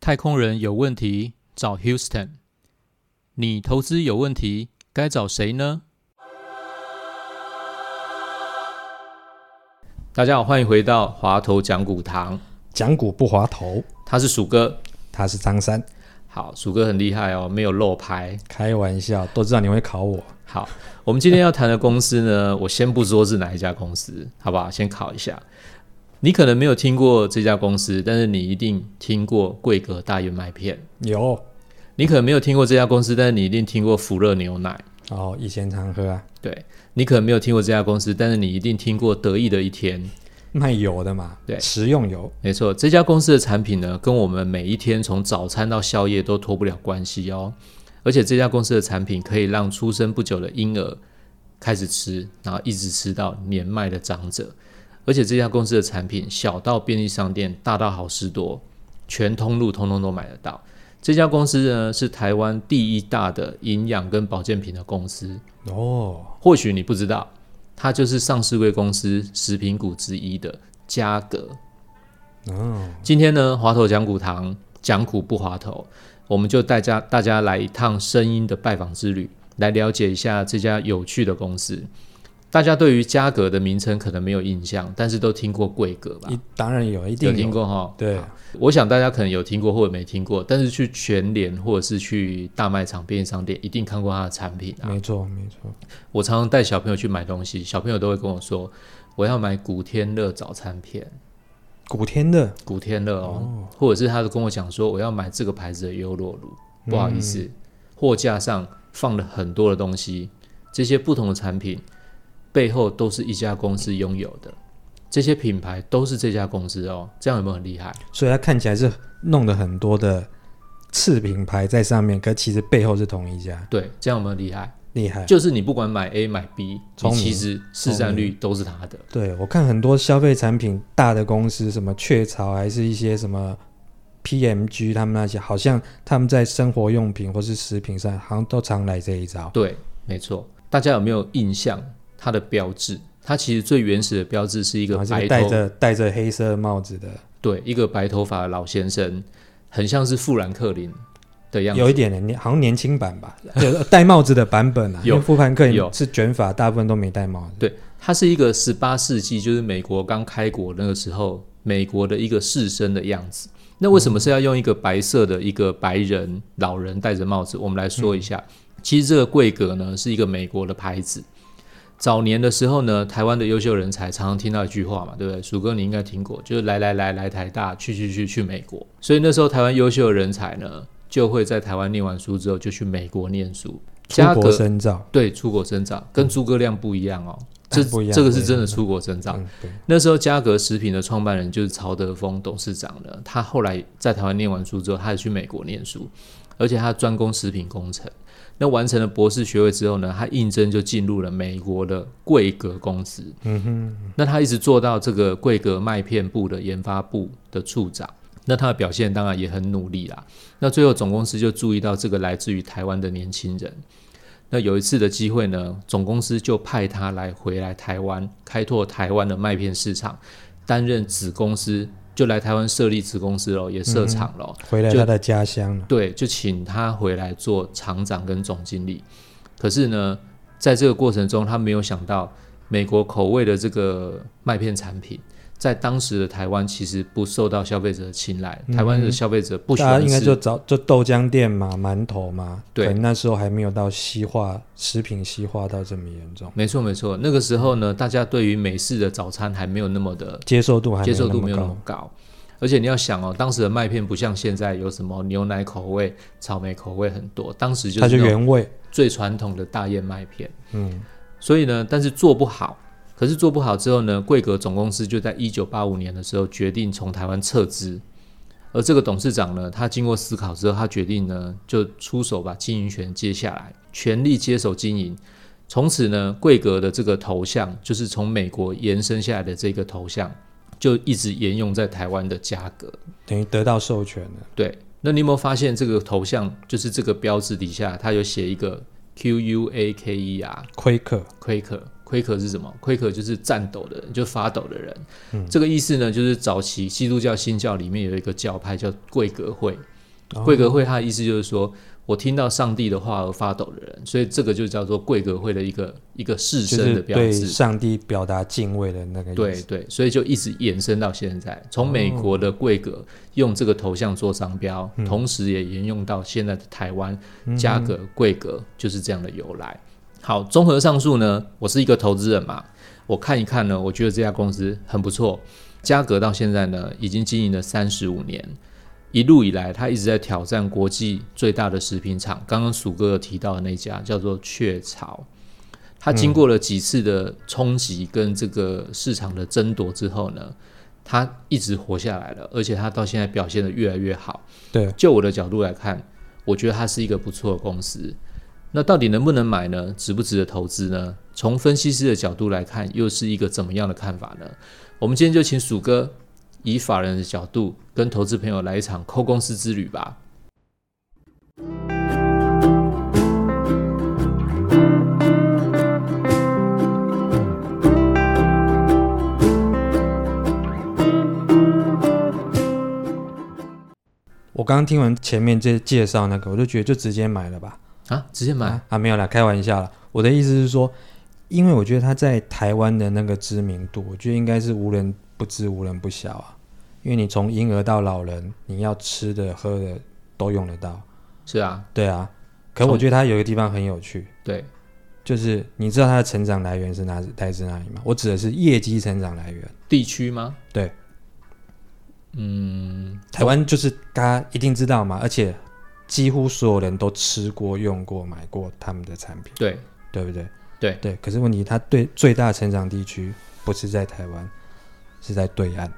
太空人有问题找 Houston，你投资有问题该找谁呢？大家好，欢迎回到华头讲股堂，讲股不滑头，他是鼠哥。他是张三，好，鼠哥很厉害哦，没有漏牌。开玩笑，都知道你会考我。好，我们今天要谈的公司呢，我先不说是哪一家公司，好不好？先考一下。你可能没有听过这家公司，但是你一定听过桂格大燕麦片。有你可能没有听过这家公司，但是你一定听过福乐牛奶。哦，以前常喝啊，对你可能没有听过这家公司，但是你一定听过得意的一天。卖油的嘛，对食用油，没错，这家公司的产品呢，跟我们每一天从早餐到宵夜都脱不了关系哦。而且这家公司的产品可以让出生不久的婴儿开始吃，然后一直吃到年迈的长者。而且这家公司的产品小到便利商店，大到好事多，全通路通通都买得到。这家公司呢是台湾第一大的营养跟保健品的公司，哦，或许你不知道，它就是上市贵公司食品股之一的嘉格。哦，今天呢，滑头讲股堂讲股不滑头，我们就带家大家来一趟声音的拜访之旅，来了解一下这家有趣的公司。大家对于嘉格的名称可能没有印象，但是都听过贵格吧？一当然有，一定有听过哈？对，我想大家可能有听过或者没听过，但是去全联或者是去大卖场、便利商店，一定看过它的产品啊。没错没错，我常常带小朋友去买东西，小朋友都会跟我说，我要买古天乐早餐片。古天乐古天乐哦，或者是他都跟我讲说我要买这个牌子的优酪乳，不好意思，货架上放了很多的东西，这些不同的产品背后都是一家公司拥有的，这些品牌都是这家公司哦，这样有没有很厉害？所以它看起来是弄了很多的次品牌在上面，可其实背后是同一家，对，这样有没有厉害？厉害。就是你不管买 A 买 B，你其实市占率都是他的。对我看很多消费产品大的公司，什么雀巢，还是一些什么 PMG，他们那些好像他们在生活用品或是食品上，好像都常来这一招。对，没错。大家有没有印象它的标志？它其实最原始的标志是一个戴着戴着黑色帽子的，对，一个白头发的老先生，很像是富兰克林的样子。有一点的年，好像年轻版吧，有戴帽子的版本啊。有复盘克有是卷发，大部分都没戴帽子。对，它是一个十八世纪，就是美国刚开国那个时候，美国的一个士绅的样子。那为什么是要用一个白色的一个白人老人戴着帽子？我们来说一下，其实这个贵格呢是一个美国的牌子。早年的时候呢，台湾的优秀人才常常听到一句话嘛，对不对？鼠哥你应该听过，就是来来来来台大，去去去去美国。所以那时候台湾优秀的人才呢，就会在台湾念完书之后就去美国念书。出国深造，对，出国深造跟诸葛亮不一样哦，这不一样这个是真的出国深造。嗯，那时候嘉格食品的创办人就是曹德峰董事长呢，他后来在台湾念完书之后，他也去美国念书，而且他专攻食品工程。那完成了博士学位之后呢，他应征就进入了美国的贵格公司。嗯哼，那他一直做到这个贵格麦片部的研发部的处长。那他的表现当然也很努力啦。那最后总公司就注意到这个来自于台湾的年轻人。那有一次的机会呢，总公司就派他来回来台湾，开拓台湾的麦片市场，担任子公司，就来台湾设立子公司喽，也设厂喽。就回来他的家乡了。对，就请他回来做厂长跟总经理。可是呢，在这个过程中，他没有想到美国口味的这个麦片产品，在当时的台湾其实不受到消费者的青睐。台湾的消费者不喜欢应该就吃，找就豆浆店嘛，馒头嘛，对可能那时候还没有到西化食品西化到这么严重，没错没错。那个时候呢，大家对于美式的早餐还没有那么的接受度还接受度没有那高么。高。而且你要想哦，当时的麦片不像现在有什么牛奶口味、草莓口味很多，当时就它就是原味，最传统的大燕麦片。嗯，所以呢，但是做不好。可是做不好之后呢，贵格总公司就在一九八五年的时候决定从台湾撤资。而这个董事长呢，他经过思考之后，他决定呢就出手把经营权接下来，全力接手经营。从此呢，贵格的这个头像就是从美国延伸下来的这个头像，就一直沿用在台湾的价格。等于得到授权了。对，那你有没有发现这个头像就是这个标志底下，它有写一个 Q U A K E R。亏克，是什么？亏可就是颤抖的人，就发抖的人。这个意思呢，就是早期基督教新教里面有一个教派叫贵格会。哦贵格会它的意思就是说，我听到上帝的话而发抖的人，所以这个就叫做贵格会的一个一个士绅的标对志。上帝表达敬畏的那个意思。对对，所以就一直延伸到现在，从美国的贵格用这个头像做商标，同时也沿用到现在的台湾嘉格贵格，就是这样的由来。好，综合上述呢，我是一个投资人嘛，我看一看呢，我觉得这家公司很不错。嘉格到现在呢，已经经营了三十五年，一路以来，他一直在挑战国际最大的食品厂。刚刚鼠哥提到的那家叫做雀巢，他经过了几次的冲击跟这个市场的争夺之后呢，他一直活下来了，而且他到现在表现得越来越好。对，就我的角度来看，我觉得它是一个不错的公司。那到底能不能买呢？值不值得投资呢？从分析师的角度来看，又是一个怎么样的看法呢？我们今天就请鼠哥以法人的角度跟投资朋友来一场抠公司之旅吧。我刚刚听完前面这介绍那个，我就觉得就直接买了吧。啊，直接买？啊啊，没有啦，开玩笑啦。我的意思是说，因为我觉得他在台湾的那个知名度，我觉得应该是无人不知、无人不晓啊。因为你从婴儿到老人，你要吃的、喝的都用得到。是啊，对啊，可我觉得它有一个地方很有趣，对，就是你知道它的成长来源是哪来自哪里吗？我指的是业绩成长来源。地区吗？对，嗯，台湾就是大家一定知道嘛，而且几乎所有人都吃过、用过、买过他们的产品，对对不对？对对。可是问题，它对最大成长地区不是在台湾，是在对岸。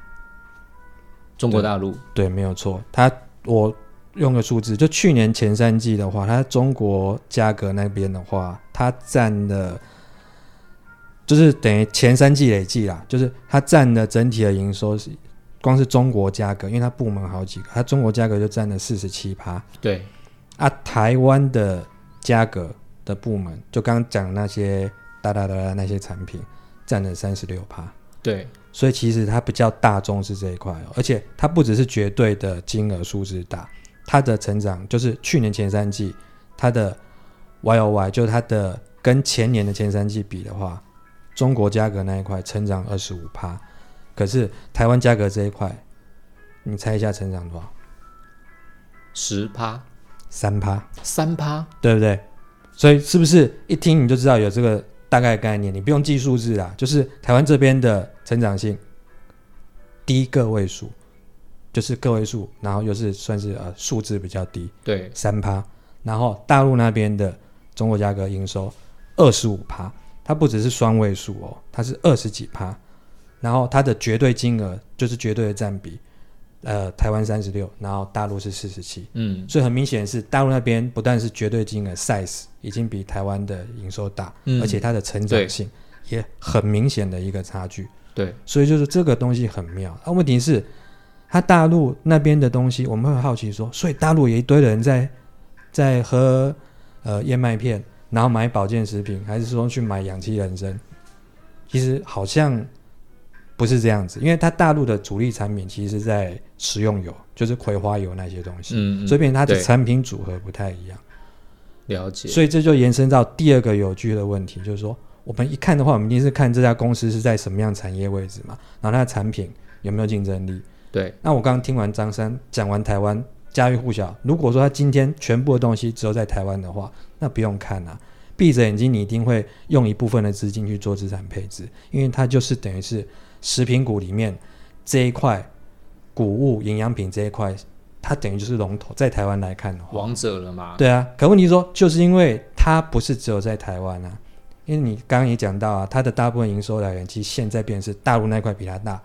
中国大陆，对，没有错。它我用个数字，就去年前三季的话，它中国价格那边的话，它占了，就是等于前三季累计啦，就是它占的整体的营收是，光是中国价格，因为它部门好几个，它中国价格就占了四十七趴。对。啊，台湾的价格的部门，就刚刚讲那些哒哒哒哒那些产品，占了三十六趴。对。所以其实它比较大众是这一块哦，而且它不只是绝对的金额数字大，它的成长就是去年前三季它的 Y O Y，就是它的跟前年的前三季比的话，中国价格那一块成长二十五趴，可是台湾价格这一块，你猜一下成长多少？十趴、三趴，三趴，对不对？所以是不是一听你就知道有这个大概概念？你不用记数字啦，就是台湾这边的成长性低个位数，就是个位数，然后又是算是呃数字比较低，对三趴。然后大陆那边的中国价格营收二十五趴，它不只是双位数哦，它是二十几趴。然后它的绝对金额就是绝对的占比，呃，台湾三十六，然后大陆是四十七。嗯，所以很明显是大陆那边不但是绝对金额 size 已经比台湾的营收大，嗯而且它的成长性也很明显的一个差距。对所以就是这个东西很妙。啊，问题是，它大陆那边的东西，我们会好奇说，所以大陆有一堆人在在喝呃燕麦片，然后买保健食品，还是说去买氧气人参？其实好像不是这样子，因为它大陆的主力产品其实是在食用油，就是葵花油那些东西。嗯，嗯所以变成它的产品组合不太一样，了解，所以这就延伸到第二个有趣的问题，就是说我们一看的话，我们一定是看这家公司是在什么样产业位置嘛，然后它的产品有没有竞争力。对那我刚刚听完张三讲完台湾家喻户晓，如果说他今天全部的东西只有在台湾的话，那不用看啊，闭着眼睛你一定会用一部分的资金去做资产配置，因为它就是等于是食品股里面这一块谷物营养品这一块，它等于就是龙头，在台湾来看的话，王者了嘛？对啊，可问题是说，就是因为它不是只有在台湾啊，因为你刚刚也讲到啊，它的大部分营收来源其实现在变成是大陆那块比它大，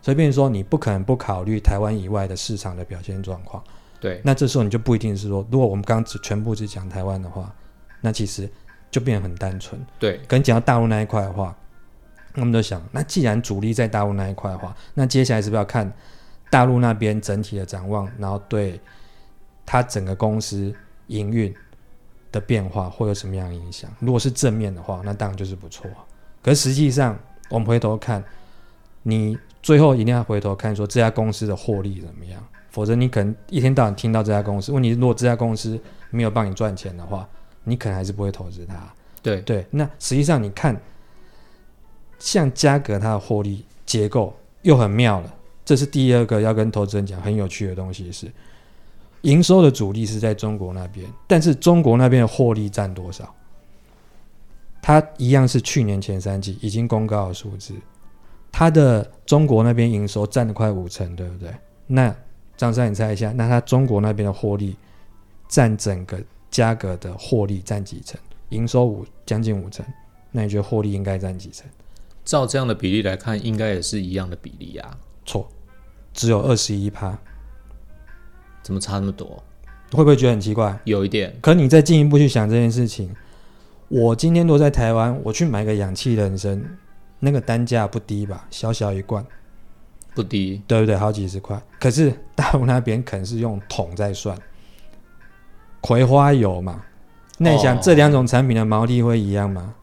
所以变成说你不可能不考虑台湾以外的市场的表现状况。对那这时候你就不一定是说，如果我们刚刚只全部只讲台湾的话，那其实就变得很单纯。对可能讲到大陆那一块的话，我们就想，那既然主力在大陆那一块的话，那接下来是不是要看大陆那边整体的展望，然后对它整个公司营运的变化会有什么样的影响？如果是正面的话，那当然就是不错。可实际上，我们回头看，你最后一定要回头看说这家公司的获利怎么样，否则你可能一天到晚听到这家公司，问题如果这家公司没有帮你赚钱的话，你可能还是不会投资它。对对，那实际上你看，像嘉格它的获利结构又很妙了，这是第二个要跟投资人讲很有趣的东西是，营收的主力是在中国那边，但是中国那边的获利占多少？它一样是去年前三季已经公告的数字，它的中国那边营收占了快五成，对不对？那张三，你猜一下，那它中国那边的获利占整个嘉格的获利占几成？营收五将近五成，那你觉得获利应该占几成？照这样的比例来看，应该也是一样的比例啊。错，只有二十一趴，怎么差那么多？会不会觉得很奇怪？有一点，可你再进一步去想这件事情，我今天都在台湾，我去买个氧气人参，那个单价不低吧？小小一罐，不低。对不对？好几十块。可是大陆那边可能是用桶在算，葵花油嘛，那你想哦这两种产品的毛利会一样吗？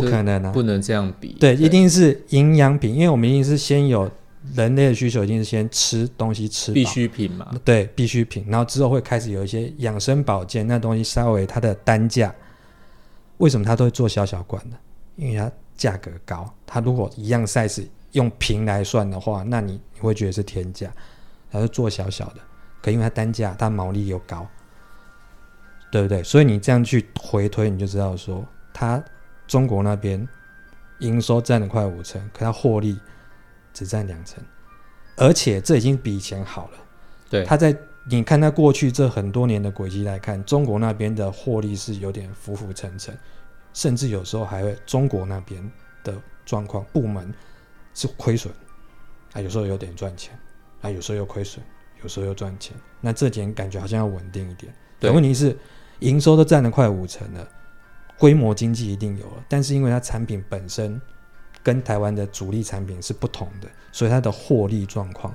不可能啊！不能这样比。对，一定是营养品，因为我们一定是先有人类的需求，一定是先吃东西吃饱必需品嘛。对必需品，然后之后会开始有一些养生保健，那东西稍微它的单价，为什么它都会做小小罐的？因为它价格高，它如果一样 size 用瓶来算的话，那你你会觉得是天价，它是做小小的，可因为它单价它毛利又高，对不对？所以你这样去回推，你就知道说，它中国那边营收占了快五成，可它获利只占两成，而且这已经比以前好了。对，它在你看它过去这很多年的轨迹来看，中国那边的获利是有点浮浮沉沉，甚至有时候还会中国那边的状况部门是亏损，啊，有时候有点赚钱，啊，有时候又亏损，有时候又赚钱，那这点感觉好像要稳定一点。对问题是营收都占了快五成了，规模经济一定有了，但是因为它产品本身跟台湾的主力产品是不同的，所以它的获利状况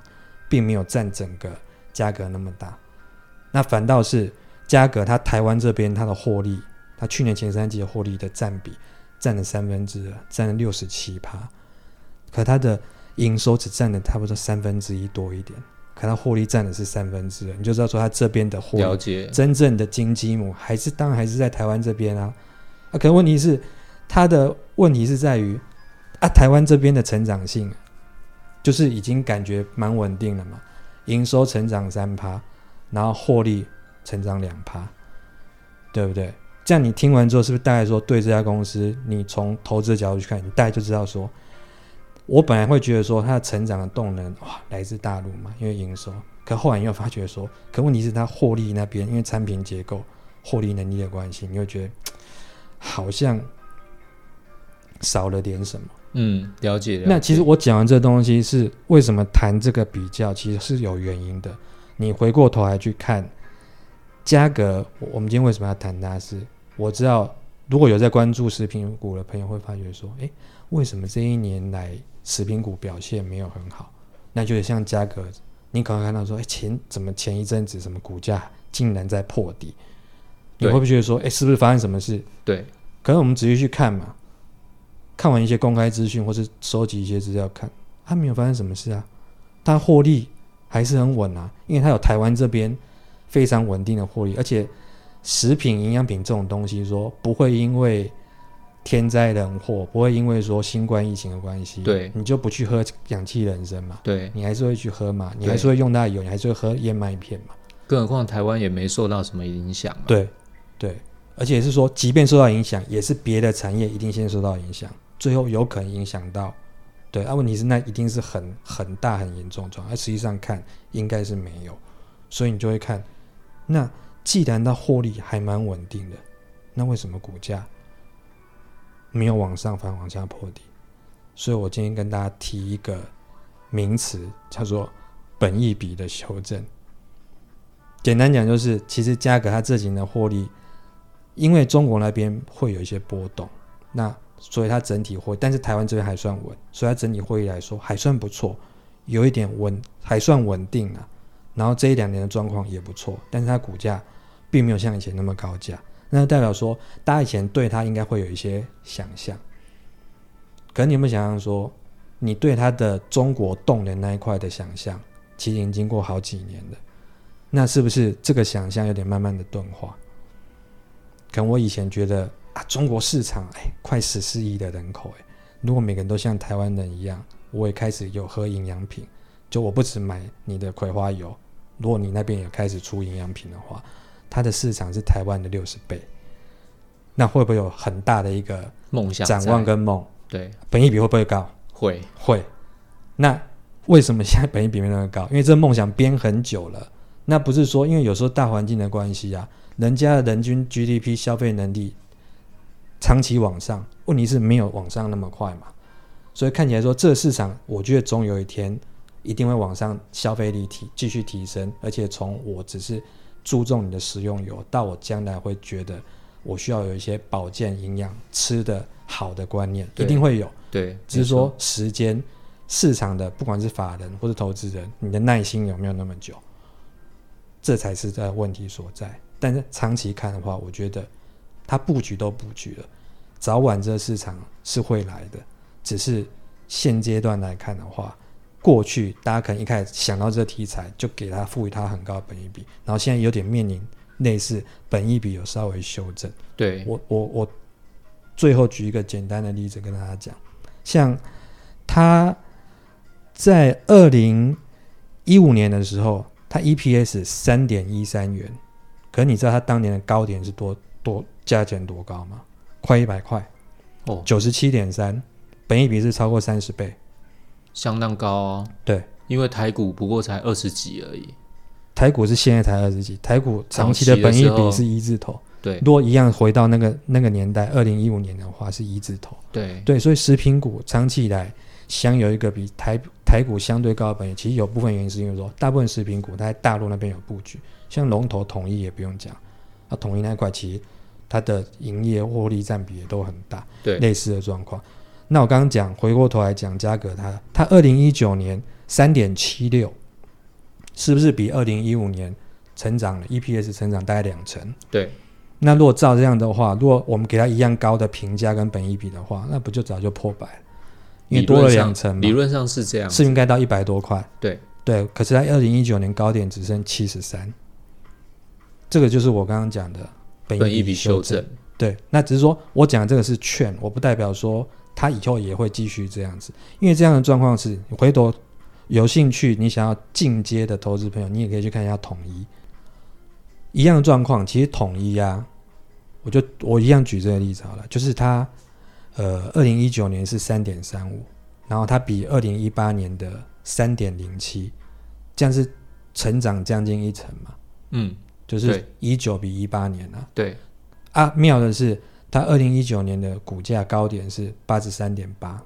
并没有占整个价格那么大。那反倒是价格，它台湾这边它的获利，它去年前三季的获利的占比占了三分之二，占了六十七趴，可它的营收只占了差不多三分之一多一点，可它获利占的是三分之二，你就知道说它这边的获利。真正的金鸡母还是当然还是在台湾这边啊。啊，可问题是它的问题是在于啊，台湾这边的成长性就是已经感觉蛮稳定了嘛，营收成长三趴，然后获利成长两趴，对不对？这样你听完之后，是不是大概说对这家公司，你从投资的角度去看，你大概就知道说，我本来会觉得说它的成长的动能哇来自大陆嘛，因为营收，可后来你又发觉说，可问题是它获利那边，因为产品结构、获利能力的关系，你会觉得好像少了点什么。嗯，了解。了那其实我讲完这东西是为什么谈这个比较，其实是有原因的。你回过头来去看价格，我我们今天为什么要谈它是？我知道如果有在关注食品股的朋友会发觉说，诶，为什么这一年来食品股表现没有很好？那就是像价格，你可能看到说，诶，前怎么前一阵子什么股价竟然在破底？你会不会觉得说，诶，是不是发生什么事？对，可是我们仔细去看嘛，看完一些公开资讯或是收集一些资料看，它没有发生什么事啊，它获利还是很稳啊，因为它有台湾这边非常稳定的获利，而且食品营养品这种东西说不会因为天灾人祸，不会因为说新冠疫情的关系，对。你就不去喝氧气人参嘛，对，你还是会去喝嘛，你还是会用它的油，你还是会喝燕麦片嘛，更何况台湾也没受到什么影响嘛。对，对，而且是说，即便受到影响，也是别的产业一定先受到影响，最后有可能影响到。对，啊，问题是那一定是很很大很严重状况，而实际上看应该是没有，所以你就会看，那既然它获利还蛮稳定的，那为什么股价没有往上反往下破底？所以我今天跟大家提一个名词，叫做本益比的修正。简单讲就是，其实价格它这几年的获利，因为中国那边会有一些波动，那所以它整体会，但是台湾这边还算稳，所以它整体会议来说还算不错，有一点稳，还算稳定啊。然后这一两年的状况也不错，但是它股价并没有像以前那么高价。那代表说大家以前对它应该会有一些想象。可你有没有想象说，你对它的中国动的那一块的想象，其实已经经过好几年了，那是不是这个想象有点慢慢的钝化？可能我以前觉得啊，中国市场哎，快十四亿的人口哎，如果每个人都像台湾人一样，我也开始有喝营养品，就我不只买你的葵花油，如果你那边也开始出营养品的话，它的市场是台湾的六十倍，那会不会有很大的一个梦想展望跟梦？对本益比会不会高？会会。那为什么现在本益比没那么高？因为这梦想编很久了。那不是说因为有时候大环境的关系啊，人家的人均 GDP 消费能力长期往上，问题是没有往上那么快嘛。所以看起来说，这个市场我觉得总有一天一定会往上，消费力提继续提升，而且从我只是注重你的食用油，到我将来会觉得我需要有一些保健营养吃的好的观念，一定会有。对，只是说时间、市场的不管是法人或是投资人，你的耐心有没有那么久，这才是这问题所在。但是长期看的话，我觉得它布局都布局了，早晚这个市场是会来的。只是现阶段来看的话，过去大家可能一开始想到这个题材，就给它赋予它很高的本益比，然后现在有点面临类似本益比有稍微修正。对我我我最后举一个简单的例子跟大家讲，像他在二零一五年的时候，他 EPS 三点一三元，可你知道它当年的高点是多多价钱多高吗？快一百块，哦，九十七点三，本益比是超过三十倍。相当高哦。对，因为台股不过才二十几而已。台股是现在才二十几，台股长期的本益时候比是一字头。对如果一样回到那个那个年代，二零一五年的话是一字头。对对，所以食品股长期以来享有一个比台台股相对高的本益，其实有部分原因是因为说，大部分食品股它在大陆那边有布局，像龙头统一也不用讲，啊，统一那一块其实它的营业获利占比也都很大，对类似的状况。那我刚刚讲，回过头来讲嘉格它，它二零一九年三点七六，是不是比二零一五年成长了 EPS 成长大概两成？对那如果照这样的话，如果我们给它一样高的评价跟本益比的话，那不就早就破百了？因为多了两层嘛理，论上是这样。是应该到一百多块。对对，可是在二零一九年高点只剩七十三，这个就是我刚刚讲的本本益比修修正。对，那只是说我讲这个是劝，我不代表说它以后也会继续这样子，因为这样的状况是，你回头有兴趣，你想要进阶的投资朋友，你也可以去看一下统一，一样的状况，其实统一啊，我就我一样举这个例子好了，就是它呃，二零一九年是三点三五，然后它比二零一八年的三点零七，这样是成长将近一成嘛，嗯，就是对一九比一八年啊。对啊，妙的是，它二零一九年的股价高点是八十三点八，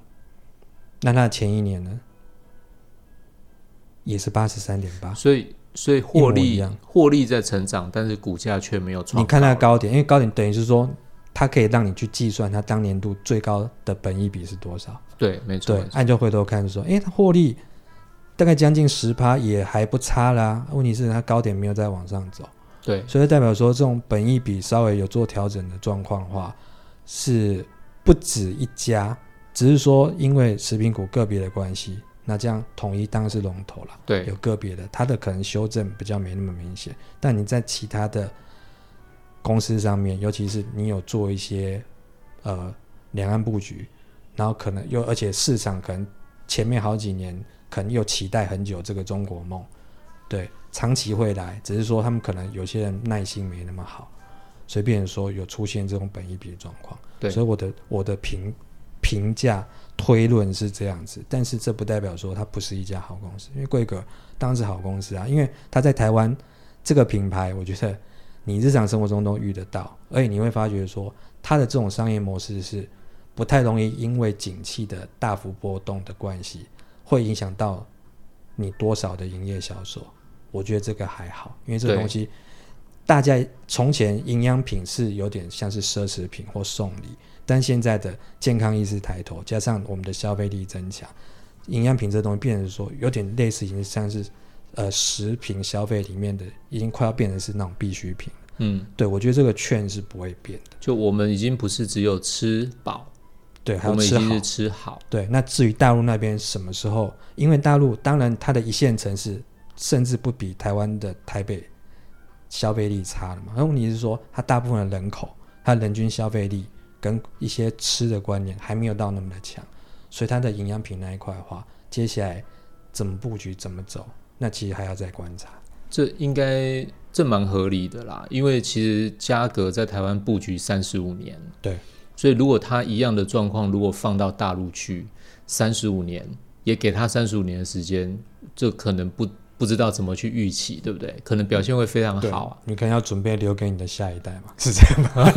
那它前一年呢，也是八十三点八。所以所以获利样获利在成长，但是股价却没有创。你看它的，高点，因为高点等于是说，它可以让你去计算它当年度最高的本益比是多少。对，没错对，按就回头看说，诶，它获利大概将近十趴，也还不差啦。问题是它高点没有再往上走。对所以代表说，这种本益比稍微有做调整的状况的话，是不止一家，只是说因为食品股个别的关系，那这样统一当然是龙头了。对有个别的，它的可能修正比较没那么明显，但你在其他的公司上面，尤其是你有做一些呃两岸布局，然后可能又而且市场可能前面好几年可能又期待很久这个中国梦，对，长期会来，只是说他们可能有些人耐心没那么好，所以变说有出现这种本一比的状况。对所以我的我的评评价推论是这样子，但是这不代表说它不是一家好公司，因为贵格当然是好公司啊，因为它在台湾这个品牌，我觉得你日常生活中都遇得到，而且你会发觉说它的这种商业模式是不太容易因为景气的大幅波动的关系，会影响到你多少的营业销售。我觉得这个还好，因为这个东西，大家从前营养品是有点像是奢侈品或送礼，但现在的健康意识抬头，加上我们的消费力增强，营养品这东西变成说有点类似，已经像是呃食品消费里面的，已经快要变成是那种必需品。嗯，对我觉得这个券是不会变的。就我们已经不是只有吃饱，对，还我有吃好们已经是。吃好。对，那至于大陆那边什么时候？因为大陆当然它的一线城市甚至不比台湾的台北消费力差了嘛。那问题是说，它大部分的人口，它人均消费力跟一些吃的观念还没有到那么的强，所以它的营养品那一块的话，接下来怎么布局、怎么走，那其实还要再观察。这应该这蛮合理的啦，因为其实嘉格在台湾布局三十五年，对，所以如果他一样的状况，如果放到大陆去三十五年，也给他三十五年的时间，这可能不不知道怎么去预期，对不对？可能表现会非常好啊，你可能要准备留给你的下一代嘛，是这样吗？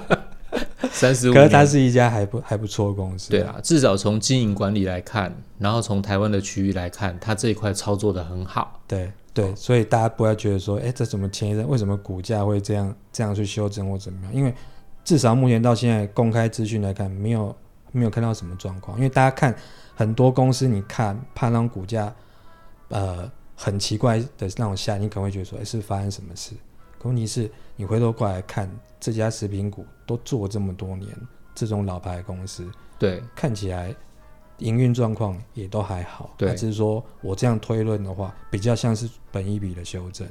三十五可是它。是一家还不还不错的公司。对啊，至少从经营管理来看，然后从台湾的区域来看，它这一块操作的很好。对对，所以大家不要觉得说，哎，这怎么前一阵为什么股价会这样这样去修正或怎么样？因为至少目前到现在公开资讯来看，没有没有看到什么状况。因为大家看很多公司，你看怕那种股价呃很奇怪的那种下，你可能会觉得说，哎，是发生什么事？可问题是你回头过来看这家食品股都做这么多年，这种老牌公司对，看起来营运状况也都还好，对那只是说我这样推论的话，比较像是本一笔的修正。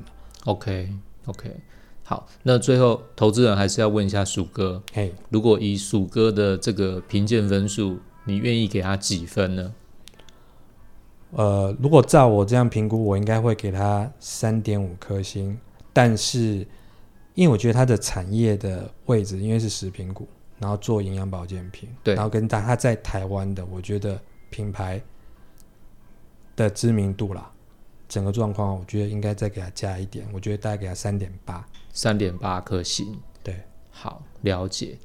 OK OK，好，那最后投资人还是要问一下鼠哥，嘿，如果以鼠哥的这个评鉴分数，你愿意给他几分呢？呃，如果照我这样评估，我应该会给他三点五颗星，但是因为我觉得它的产业的位置，因为是食品股，然后做营养保健品，对然后跟它它在台湾的，我觉得品牌的知名度啦，整个状况，我觉得应该再给它加一点，我觉得大概给它三点八。三点八颗星。对，好，了解。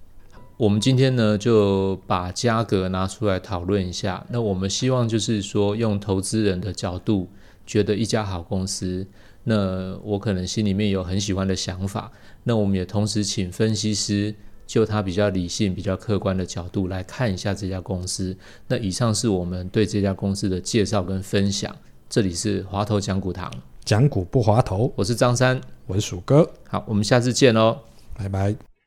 我们今天呢就把价格拿出来讨论一下。那我们希望就是说，用投资人的角度，觉得一家好公司，那我可能心里面有很喜欢的想法。那我们也同时请分析师就他比较理性、比较客观的角度来看一下这家公司。那以上是我们对这家公司的介绍跟分享。这里是华头讲股堂，讲股不滑头，我是张三。我是鼠哥，好，我们下次见喽。拜拜。